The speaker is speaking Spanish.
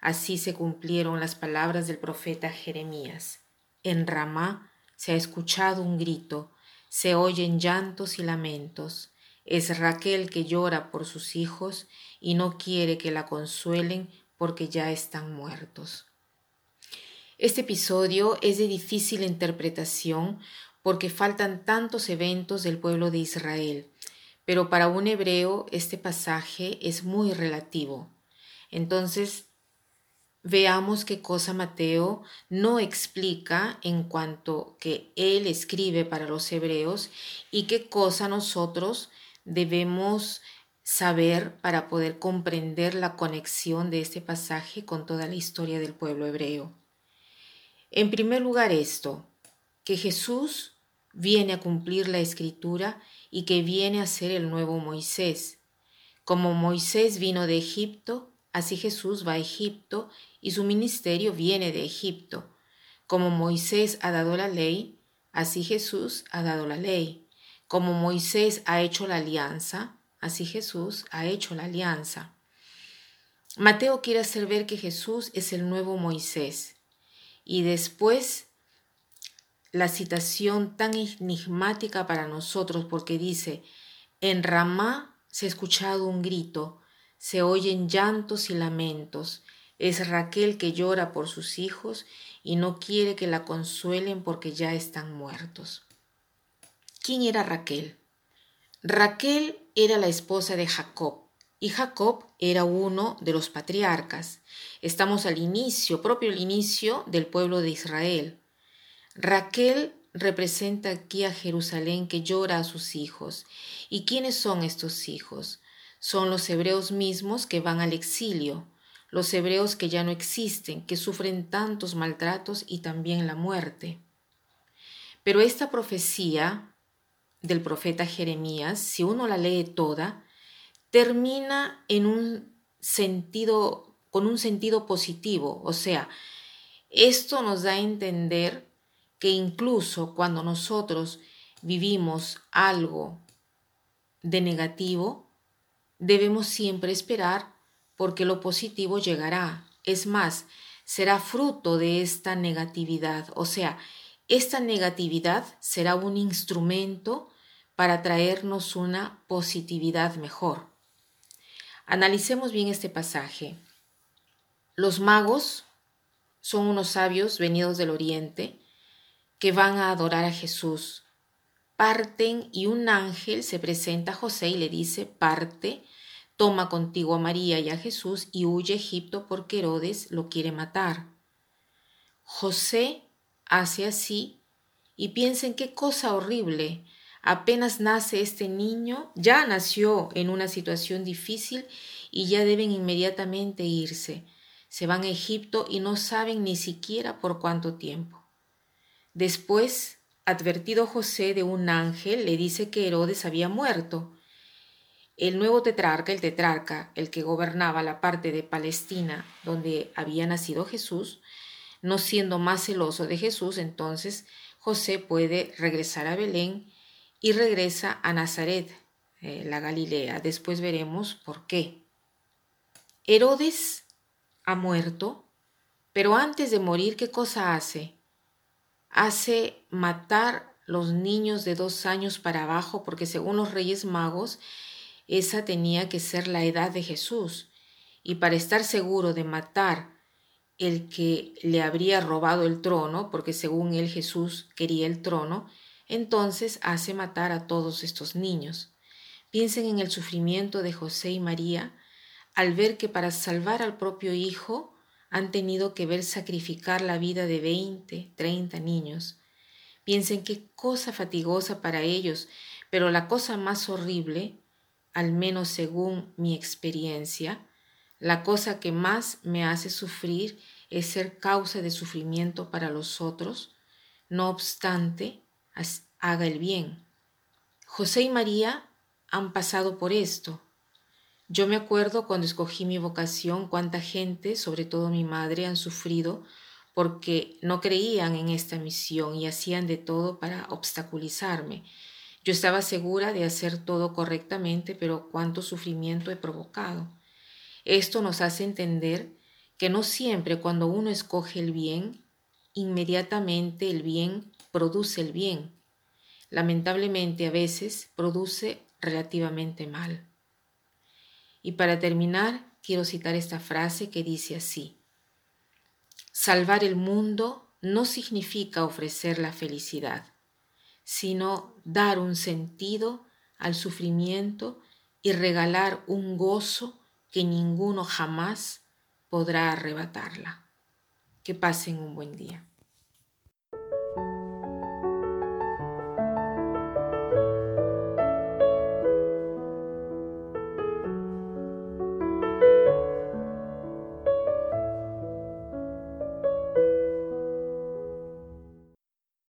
Así se cumplieron las palabras del profeta Jeremías. En Ramá se ha escuchado un grito, se oyen llantos y lamentos. Es Raquel que llora por sus hijos y no quiere que la consuelen porque ya están muertos. Este episodio es de difícil interpretación porque faltan tantos eventos del pueblo de Israel, pero para un hebreo este pasaje es muy relativo. Entonces veamos qué cosa Mateo no explica en cuanto que él escribe para los hebreos y qué cosa nosotros debemos saber para poder comprender la conexión de este pasaje con toda la historia del pueblo hebreo. En primer lugar esto, que Jesús viene a cumplir la escritura y que viene a ser el nuevo Moisés. Como Moisés vino de Egipto, así Jesús va a Egipto y su ministerio viene de Egipto. Como Moisés ha dado la ley, así Jesús ha dado la ley. Como Moisés ha hecho la alianza, así Jesús ha hecho la alianza. Mateo quiere hacer ver que Jesús es el nuevo Moisés. Y después la citación tan enigmática para nosotros porque dice, en Ramá se ha escuchado un grito, se oyen llantos y lamentos, es Raquel que llora por sus hijos y no quiere que la consuelen porque ya están muertos. ¿Quién era Raquel? Raquel era la esposa de Jacob y Jacob era uno de los patriarcas. Estamos al inicio, propio el inicio del pueblo de Israel. Raquel representa aquí a Jerusalén que llora a sus hijos. ¿Y quiénes son estos hijos? Son los hebreos mismos que van al exilio los hebreos que ya no existen, que sufren tantos maltratos y también la muerte. Pero esta profecía del profeta Jeremías, si uno la lee toda, termina en un sentido, con un sentido positivo. O sea, esto nos da a entender que incluso cuando nosotros vivimos algo de negativo, debemos siempre esperar porque lo positivo llegará. Es más, será fruto de esta negatividad. O sea, esta negatividad será un instrumento para traernos una positividad mejor. Analicemos bien este pasaje. Los magos son unos sabios venidos del oriente que van a adorar a Jesús. Parten y un ángel se presenta a José y le dice, parte Toma contigo a María y a Jesús y huye a Egipto porque Herodes lo quiere matar. José hace así y piensa en qué cosa horrible. Apenas nace este niño, ya nació en una situación difícil y ya deben inmediatamente irse. Se van a Egipto y no saben ni siquiera por cuánto tiempo. Después, advertido José de un ángel, le dice que Herodes había muerto el nuevo tetrarca, el tetrarca, el que gobernaba la parte de Palestina donde había nacido Jesús, no siendo más celoso de Jesús, entonces José puede regresar a Belén y regresa a Nazaret, eh, la Galilea. Después veremos por qué. Herodes ha muerto, pero antes de morir, ¿qué cosa hace? Hace matar los niños de dos años para abajo, porque según los reyes magos, esa tenía que ser la edad de Jesús, y para estar seguro de matar el que le habría robado el trono, porque según él Jesús quería el trono, entonces hace matar a todos estos niños. Piensen en el sufrimiento de José y María al ver que para salvar al propio hijo han tenido que ver sacrificar la vida de 20, 30 niños. Piensen qué cosa fatigosa para ellos, pero la cosa más horrible, al menos según mi experiencia, la cosa que más me hace sufrir es ser causa de sufrimiento para los otros, no obstante, haga el bien. José y María han pasado por esto, yo me acuerdo cuando escogí mi vocación cuánta gente, sobre todo mi madre, han sufrido porque no creían en esta misión y hacían de todo para obstaculizarme. Yo estaba segura de hacer todo correctamente, pero cuánto sufrimiento he provocado. Esto nos hace entender que no siempre cuando uno escoge el bien, inmediatamente el bien produce el bien. Lamentablemente a veces produce relativamente mal. Y para terminar, quiero citar esta frase que dice así, salvar el mundo no significa ofrecer la felicidad, sino dar un sentido al sufrimiento y regalar un gozo que ninguno jamás podrá arrebatarla. Que pasen un buen día.